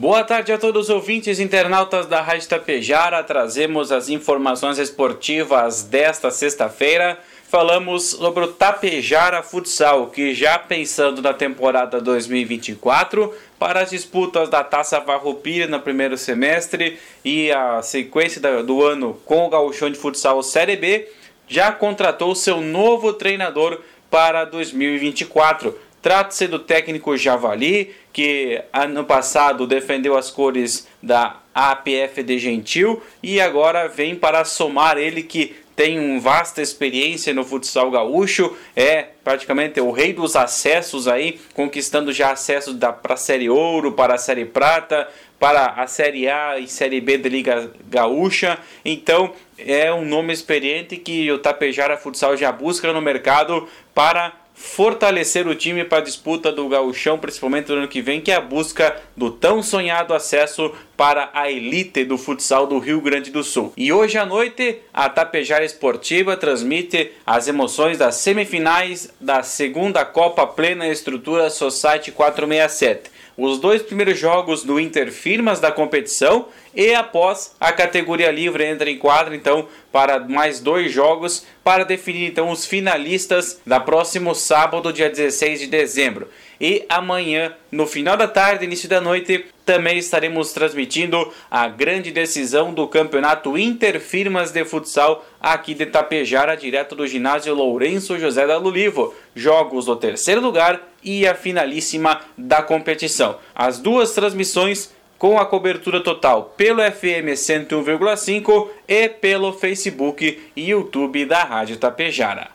Boa tarde a todos os ouvintes internautas da Rádio Tapejara. Trazemos as informações esportivas desta sexta-feira. Falamos sobre o Tapejara Futsal, que já pensando na temporada 2024, para as disputas da Taça Farroupilha no primeiro semestre e a sequência do ano com o Gauchão de Futsal Série B, já contratou seu novo treinador para 2024. Trata-se do técnico Javali, que ano passado defendeu as cores da APF de Gentil e agora vem para somar ele que tem uma vasta experiência no futsal gaúcho, é praticamente o rei dos acessos aí, conquistando já acessos para a Série Ouro, para a Série Prata, para a Série A e Série B da Liga Gaúcha. Então é um nome experiente que o Tapejara Futsal já busca no mercado para fortalecer o time para a disputa do gauchão, principalmente no ano que vem, que é a busca do tão sonhado acesso para a elite do futsal do Rio Grande do Sul. E hoje à noite, a Tapejara Esportiva transmite as emoções das semifinais da segunda Copa Plena Estrutura Society 467 os dois primeiros jogos do Inter firmas da competição e após a categoria livre entra em quadra então para mais dois jogos para definir então os finalistas da próximo sábado, dia 16 de dezembro. E amanhã, no final da tarde, início da noite, também estaremos transmitindo a grande decisão do Campeonato Interfirmas de Futsal aqui de Tapejara, direto do ginásio Lourenço José da Lulivo. Jogos do terceiro lugar e a finalíssima da competição. As duas transmissões com a cobertura total pelo FM 101,5 e pelo Facebook e YouTube da Rádio Tapejara.